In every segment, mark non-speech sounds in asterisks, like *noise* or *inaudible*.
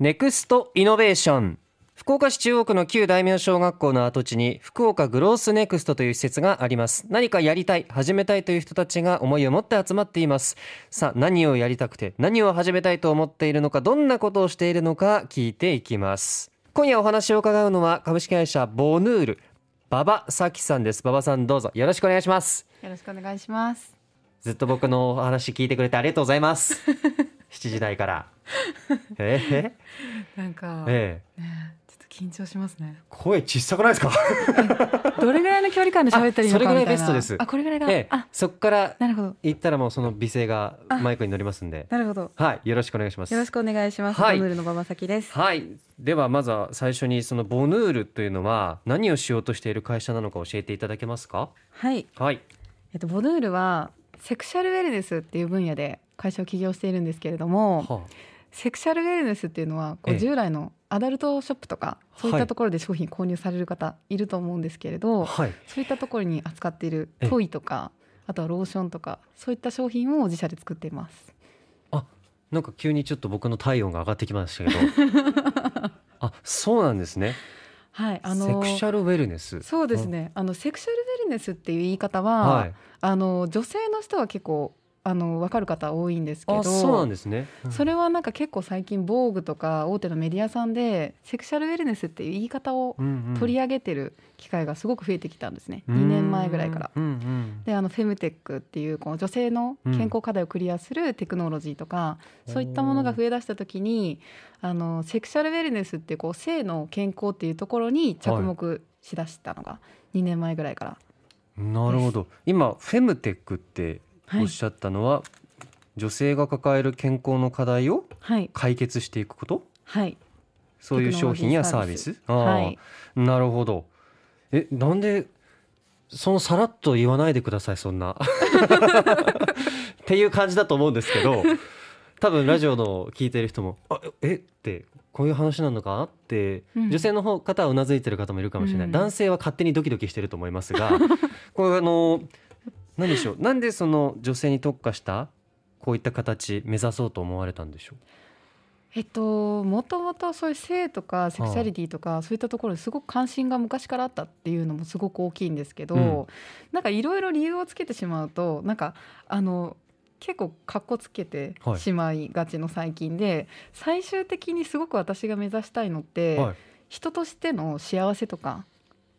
ネクストイノベーション。福岡市中央区の旧大名小学校の跡地に福岡グロースネクストという施設があります。何かやりたい始めたいという人たちが思いを持って集まっています。さあ何をやりたくて何を始めたいと思っているのかどんなことをしているのか聞いていきます。今夜お話を伺うのは株式会社ボヌール馬場咲さんです。馬場さんどうぞ。よろしくお願いします。よろしくお願いします。ずっと僕のお話聞いてくれてありがとうございます。*laughs* 7時台からえ？なんか、ええ。ねちょっと緊張しますね。声小さくないですか？どれぐらいの距離感で喋ったらいいのかみたいな。あそれぐらいベストです。あこれぐらいが、ええ。あ。そこからなるほど。言ったらもうその美声がマイクに乗りますんで。なるほど。はいよろしくお願いします。よろしくお願いします、はい。ボヌールの馬場咲です。はい。ではまずは最初にそのボヌールというのは何をしようとしている会社なのか教えていただけますか？はい。はい。えっとボヌールはセクシャルウェルネスっていう分野で会社を起業しているんですけれどもはセクシャルウェルネスっていうのはこええ。う従来のアダルトショップとかそういったところで商品購入される方いると思うんですけれど、あはい。そういったところに扱っているええ。トイとかあとはローションとかそういった商品を自社で作っています。なんか急にちょっと僕の体温が上がってきましたけど。*laughs* あそうなんですね。はいあのセクシャルウェルネス。そうですね。あのセクシャルウェルネスっていう言い方は、はい。あの女性の人は結構あの分かる方多いんですけどあそうなんですね、うん。それはなんか結構最近防具とか大手のメディアさんでセクシャルウェルネスっていう言い方をうんうん取り上げてる機会がすごく増えてきたんですね、2年前ぐらいから。うんうん。であのフェムテックっていうこの女性の健康課題をクリアするテクノロジーとか、そういったものが増えだした時にあのセクシャルウェルネスっていうこう性の健康っていうところに着目しだしたのが2年前ぐらいから。なるほど。今フェムテックってはいおっしゃったのは、女性が抱える健康の課題をはい、解決していくこと？はい、そういう商品やサービス？ああ、はい。なるほど。えなんでそのさらっと言わないでくださいそんな。*laughs* っていう感じだと思うんですけど多分ラジオの聞いてる人も「あえってこういう話なのか?」って、うん。女性の方方はうなずいてる方もいるかもしれない、うん。男性は勝手にドキドキしてると思いますが *laughs* これあの何でしょう？なんでその女性に特化したこういった形目指そうと思われたんでしょえっともともとそういう性とかセクシャリティとか、そういったところにすごく関心が昔からあったっていうのもすごく大きいんですけど、うん。なんかいろいろ理由をつけてしまうとなんかあの結構かっこつけてはい。しまいがちの最近で、最終的にすごく私が目指したいのって、う、はい。人としての幸せとか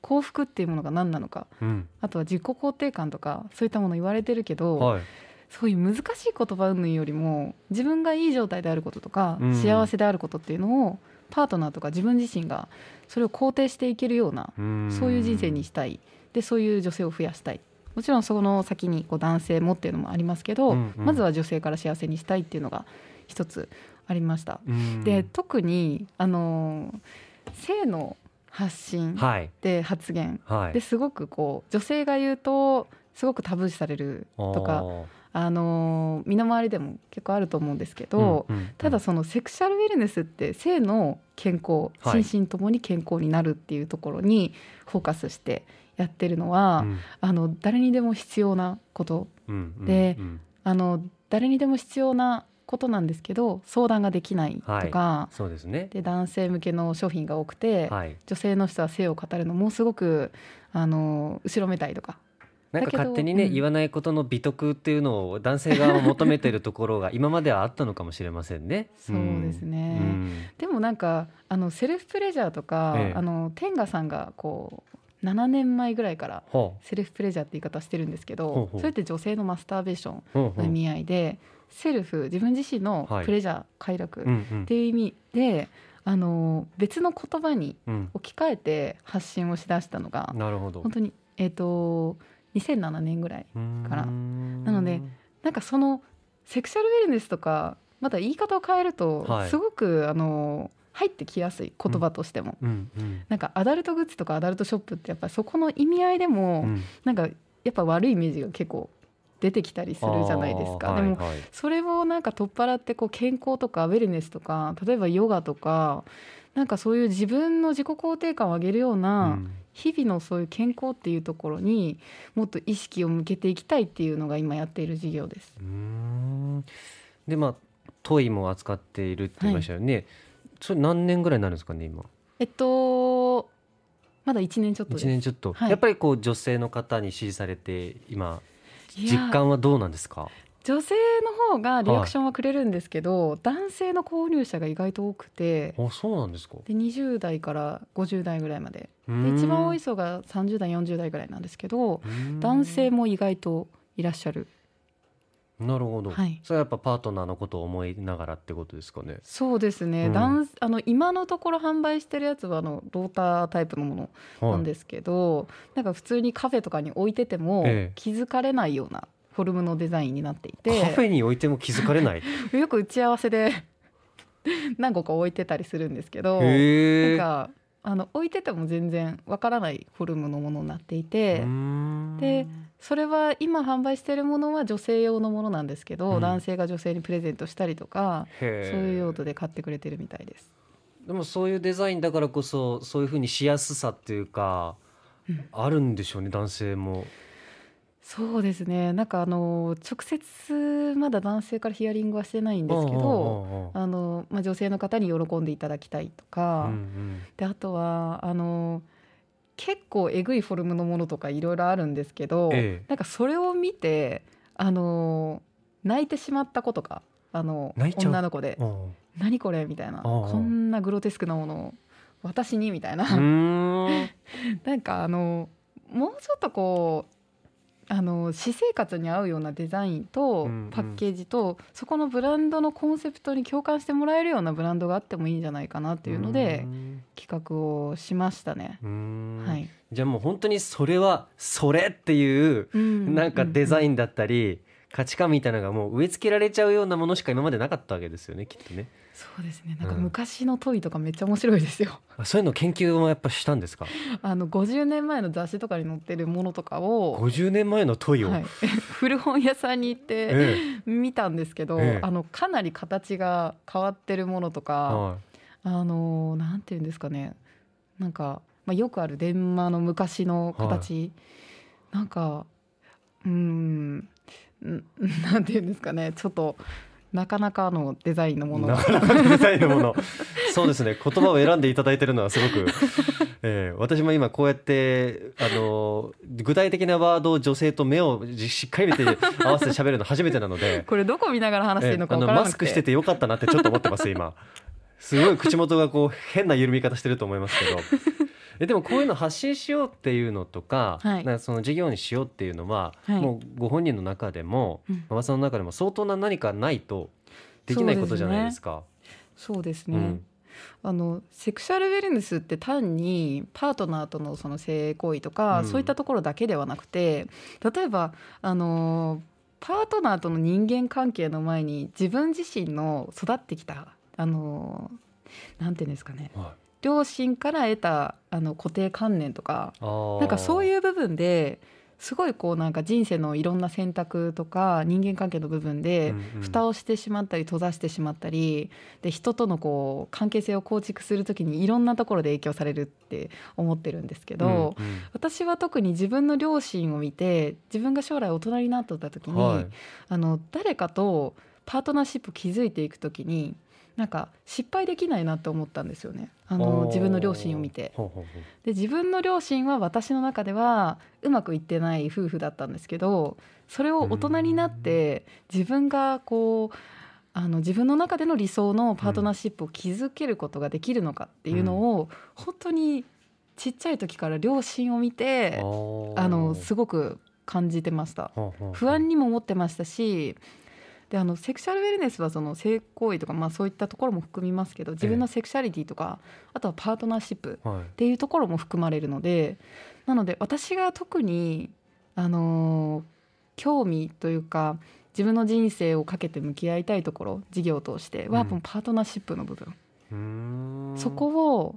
幸福っていうものが何なのかうん。あとは自己肯定感とかそういったもの言われてるけど、はい。そういう難しい言葉云々よりも自分がいい状態であることとか、うん。幸せであることっていうのをパートナーとか自分自身がそれを肯定していけるようなそういう人生にしたい。でそういう女性を増やしたい。もちろんその先にこう男性もっていうのもありますけど、うんうん。まずは女性から幸せにしたいっていうのが一つありました。うん。で特にあの性の発信はい。で発言。はい。ですごくこう女性が言うとすごくタブー視されるとかあの身の回りでも結構あると思うんですけど、うんうんうん。ただそのセクシャルウェルネスって性の健康はい。心身ともに健康になるっていうところにフォーカスしてやってるのは、うん。あの誰にでも必要なことうんうんでうん。あの誰にでも必要なことなんですけど相談ができないとか、そうですね。で男性向けの商品が多くて、はい。女性の人は性を語るのもすごくあの後ろめたいとか。なんか勝手にね、うん。言わないことの美徳っていうのを男性側も求めてるところが *laughs* 今まではあったのかもしれませんね。そうですね。うん。でもなんかあのセルフプレジャーとか、ええ。あの天賀さんがこう7年前ぐらいからほセルフプレジャーって言い方してるんですけどそれって女性のマスターベーションの意味合いで、セルフ自分自身のはい。プレジャー、快楽っていう意味であの別の言葉にうん。置き換えて発信をしだしたのがなるほど。本当にえっ、と2007年ぐらいから。なのでなんかそのセクシャルウェルネスとかまた言い方を変えるとはい。すごく、あの入ってきやすい言葉としても、なんかアダルトグッズとかアダルトショップってやっぱりそこの意味合いでも、うん。なんかやっぱ悪いイメージが結構出てきたりするじゃないですか。はいはい。それをなんか取っ払ってこう健康とかウェルネスとか例えばヨガとかなんかそういう自分の自己肯定感を上げるよううなん。日々のそういう健康っていうところにもっと意識を向けていきたいっていうのが今やっている事業です。うーん。でまあトイも扱っているって言いましたよね、それ何年ぐらいになるんですかね今？えっとまだ1年ちょっとです。1年ちょっと、はい。やっぱりこう女性の方に支持されて今実感はどうなんですか？女性の方がリアクションはくれるんですけど、男性の購入者が意外と多くて。あそうなんですか？で20代から50代ぐらいまで。で一番多い層が30代40代ぐらいなんですけど男性も意外といらっしゃるなるほど、はい。それはやっぱパートナーのことを思いながらってことですかね。そうですね、うん。男あの今のところ販売してるやつはあのロータータイプのものなんですけど、なんか普通にカフェとかに置いててもええ。気づかれないようなフォルムのデザインになっていカフてェに置いても気づかれない？*laughs* よく打ち合わせで *laughs* 何個か置いてたりするんですけどなんかあの置いてても全然わからないフォルムのものになっていて。でそれは今販売しているものは女性用のものなんですけど、うん。男性が女性にプレゼントしたりとかそういう用途で買ってくれてるみたいです。でもそういうデザインだからこそそういうふうにしやすさっていうか、うん。あるんでしょうね男性も。そうですね。なんかあの直接まだ男性からヒアリングはしてないんですけどどあの、まあ、女性の方に喜んでいただきたいとか、であとはあの結構えぐいフォルムのものとかいろいろあるんですけど、ええ。なんかそれを見てあの泣いてしまった子とかあの女の子でうん「何これ?」みたいなこんなグロテスクなものを私にみたいな、*laughs* なんかあのもうちょっとこうあの私生活に合うようなデザインとうんうん。パッケージと、そこのブランドのコンセプトに共感してもらえるようなブランドがあってもいいんじゃないかなっていうのでう企画をしましたね。はい、じゃあもう本当にそれはそれっていうなんかデザイン、ンだったり価値観みたいなのがもう植え付けられちゃうようなものしか今までなかったわけですよねきっとね。そうですね。なんかうん。昔の問いとかめっちゃ面白いですよ。あそういうの研究もやっぱしたんですか？*laughs* あの50年前の雑誌とかに載ってるものとかを、50年前の問いを、はい、*laughs* 古本屋さんに行ってえ見たんですけど、ええ。あのかなり形が変わってるものとえか、はあのなんていうんですかね。なんか、まあ、よくある電話の昔の形、なんかうーんんなんていうんですかね。ちょっとなかなかのデザインのもの。なかなかのデザインのもの。そうですね。言葉を選んでいただいてるのはすごく、ええ私も今こうやってあの具体的なワードを女性と目をじしっかり見て合わせて喋るの初めてなので。これどこ見ながら話していいのかからなくて、マスクしててよかったなってちょっと思ってます今すごい口元がこう *laughs* 変な緩み方してると思いますけど。*laughs* えでもこういうの発信しようっていうのとか,、はい。なんかその事業にしようっていうのは、はい。もうご本人の中でもうん。馬場さんの中でも相当な何かないとできないことじゃないですか。そうですね、うん。あのセクシャルウェルネスって単にパートナーとのその性行為とか、うん。そういったところだけではなくて例えばあのパートナーとの人間関係の前に自分自身の育ってきたあのなんていうんですかね。はい。両親から得たあの固定観念とかなんかそうういう部分ですごいこうなんか人生のいろんな選択とか人間関係の部分で蓋をしてしまったり閉ざしてしまったりで人とのこう関係性を構築するときにいろんなところで影響されるって思ってるんですけど、うんうん。私は特に自分の両親を見て自分が将来大人になった時に、はい。あの誰かとパートナーシップ築いていくときになんか失敗できないなって思ったんですよね。あの自分の両親を見て。で自分の両親は私の中ではうまくいってない夫婦だったんですけどそれを大人になって自分がこうあの自分の中での理想のパートナーシップを築けることができるのかっていうのを、本当にちっちゃい時から両親を見てああのすごく感じてました。不安にも思ってましたしであのセクシャルウェルネスはその性行為とか、まあ、そういったところも含みますけど自分のセクシャリティとか、あとはパートナーシップはい。っていうところも含まれるのでなので私が特に、あのー興味というか自分の人生をかけて向き合いたいところ事業を通しては、パートナーシップの部分、そこを、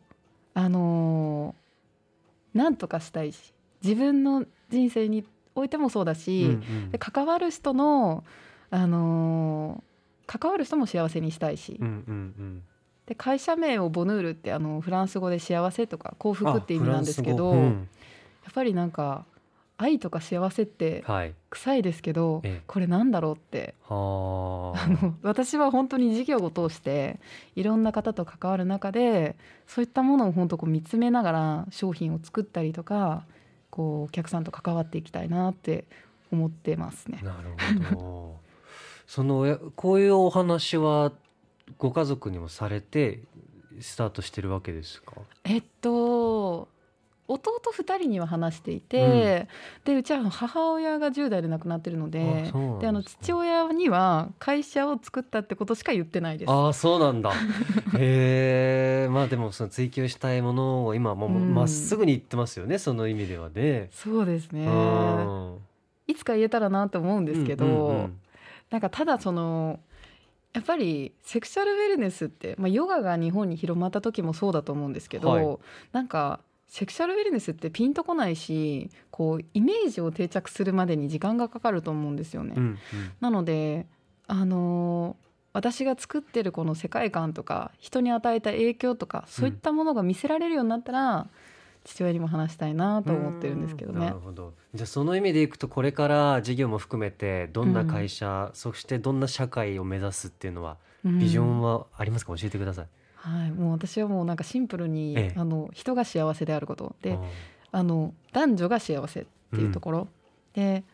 あのーなんとかしたいし自分の人生においてもそうだし、うんうん。で関わる人の、あのー関わる人も幸せにしたいし、うんうんうん。で会社名をボヌールってあのフランス語で幸せとか幸福って意味なんですけど、うん。やっぱりなんか愛とか幸せってはい。臭いですけど、ええ。これなんだろうって。はあの私は本当に事業を通していろんな方と関わる中でそういったものを本当こう見つめながら商品を作ったりとかこうお客さんと関わっていきたいなって思ってますね。なるほどそのやこういうお話はご家族にもされてスタートしてるわけですか？えっと弟2人には話していて、でうちは母親が10代で亡くなってるのでですねであの父親には会社を作ったってことしか言ってないです。ああそうなんだ。へえ *laughs* まあでもその追求したいものを今もううん。まっすぐに言ってますよねその意味ではね。そうですね。うん。いつか言えたらなと思うんですけど、うんうんうんなんかただそのやっぱりセクシャルウェルネスって、まあ、ヨガが日本に広まった時もそうだと思うんですけど、はいなんかセクシャルウェルネスってピンとこないしこうイメージを定着するまでに時間がかかると思うんですよね。うんうんなのであのー私が作ってるこの世界観とか人に与えた影響とかそういったものが見せられるようになったら、父親にも話したいなと思ってるんですけどね。うんなる。ほど。じゃあその意味でいくとこれから事業も含めてどんな会社、そしてどんな社会を目指すっていうのはうん。ビジョンはありますか、教えてください。はい、もう私はもうなんかシンプルに、ええ。あの人が幸せであること。でうん。あの男女が幸せっていうところ、で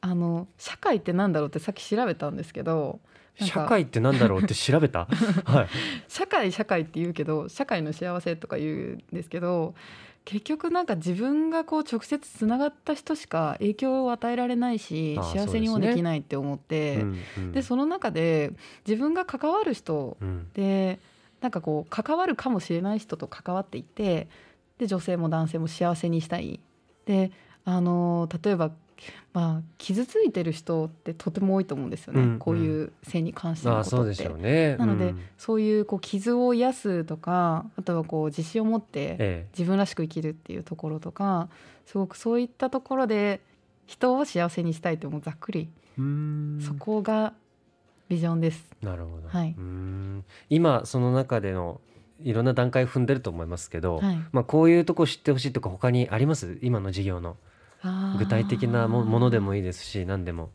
あの社会ってなんだろうってさっき調べたんですけど社会ってなんだろうって調べた？*laughs* はい。社会社会って言うけど社会の幸せとか言うんですけど結局なんか自分がこう直接つながった人しか影響を与えられないし幸せにもできないって思ってうんうん。でその中で自分が関わる人うん。でなんかこう関わるかもしれない人と関わっていってで女性も男性も幸せにしたい。であの例えば、まあ、傷ついてる人ってとても多いと思うんですよね、うんうん。こういう性に関して。のああそうでことって。しょうね。なので、うん。そういうこう傷を癒すとかあとはこう自信を持ってえ自分らしく生きるっていうところとかすごくそういったところで人を幸せにしたいってもうざっくり、そこがビジョンです。なるほど、はい。今その中でのいろんな段階踏んでると思いますけど、はい。まあ、こういうとこ知ってほしいとか他にあります？今の事業の具体的なもものでもいいですし何でも。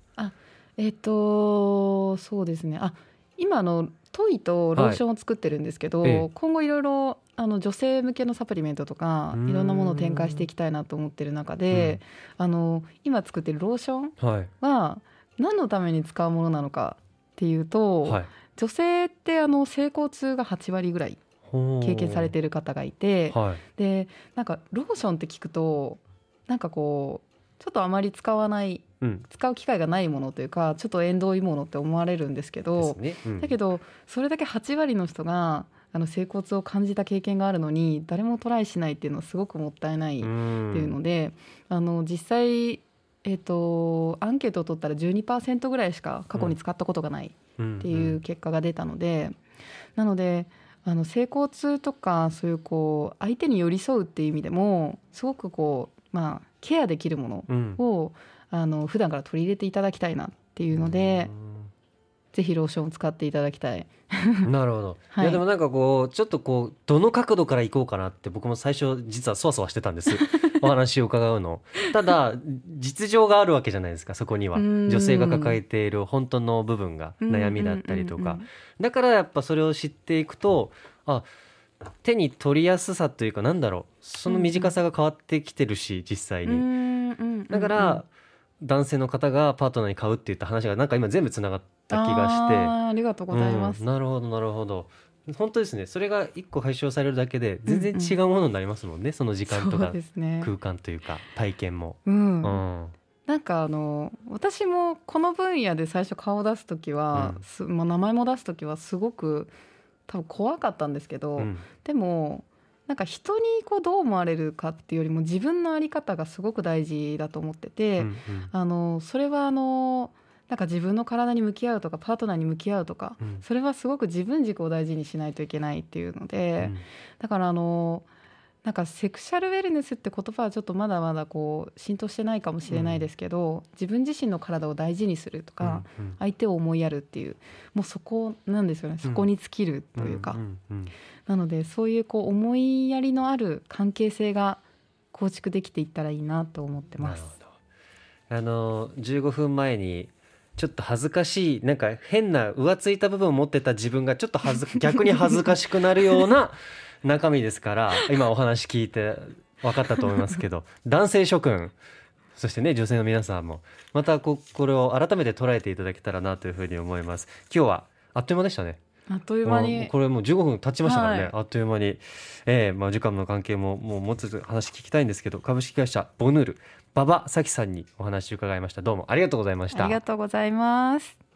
えっとそうですね。あ今あのトイとローションを作ってるんですけど、はい。ええ今後いろいろあの女性向けのサプリメントとかうーん。いろんなものを展開していきたいなと思ってる中で、あの今作ってるローションは何のために使うものなのかっていうと、はい。女性ってあの性交痛が8割ぐらい経験されている方がいて、はい。でなんかローションって聞くとなんかこうちょっとあまり使わないうん。使う機会がないものというかちょっと縁遠いものって思われるんですけでどすね、うん。だけどそれだけ8割の人があの性交痛を感じた経験があるのに誰もトライしないっていうのはすごくもったいないっていうので、あの実際、えっとアンケートを取ったら12%ぐらいしか過去に使ったことがないうんっていう結果が出たので、なのであの性交痛とかそういうこう相手に寄り添うっていう意味でもすごくこうまあケアできるものうん。をあの普段から取り入れていただきたいなっていうので、ぜひローションを使っていただきたい。う *laughs* ん *laughs* なるほど、はい。い、やでもなんかこうちょっとこうどの角度から行こうかなって僕も最初実はそわそわしてたんです。*laughs* お話を伺うの。ただ実情があるわけじゃないですかそこには。うん。女性が抱えている本当の部分が悩みだったりとか。だからやっぱそれを知っていくとあ手に取りやすさというかなんだろうその短さが変わってきてるし実際うんうにんうんうん。だから男性の方がパートナーに買うって言った話がなんか今全部つながった気がして。ありがとうございます。うんなるほどなるほど。本当ですね。それが一個解消されるだけで全然違うものになりますもんね、その時間とか。空間というか体験も、うん。うん。なんかあの私もこの分野で最初顔を出す時は、うん。すまあ、名前も出す時はすごく多分怖かったんですけど、うん。でもなんか人にこうどう思われるかっていうよりも自分の在り方がすごく大事だと思ってて、うんあのそれはあのなんか自分の体に向き合うとかパートナーに向き合うとかうん。それはすごく自分軸を大事にしないといけないっていうので、うん。だからあのなんかセクシャルウェルネスって言葉はちょっとまだまだこう浸透してないかもしれないですけど、自分自身の体を大事にするとか、うん相手を思いやるっていうもうそこなんですよね。そこに尽きるというか、んうんなのでそういうこう思いやりのある関係性が構築できていったらいいなと思ってます。あの15分前にちょっと恥ずかしいなんか変な浮ついた部分を持ってた自分がちょっと恥ず *laughs* 逆に恥ずかしくなるような中身ですから今お話聞いて分かったと思いますけど *laughs* 男性諸君そしてね女性の皆さんもまたここれを改めて捉えていただけたらなというふうに思います。今日はあっという間でしたね。あっという間に。これもう15分経ちましたからね、はい。あっという間に、えーまあ、時間の関係ももうもうちょっと話聞きたいんですけど株式会社ボヌール馬場咲さんにお話を伺いました。どうもありがとうございました。ありがとうございます。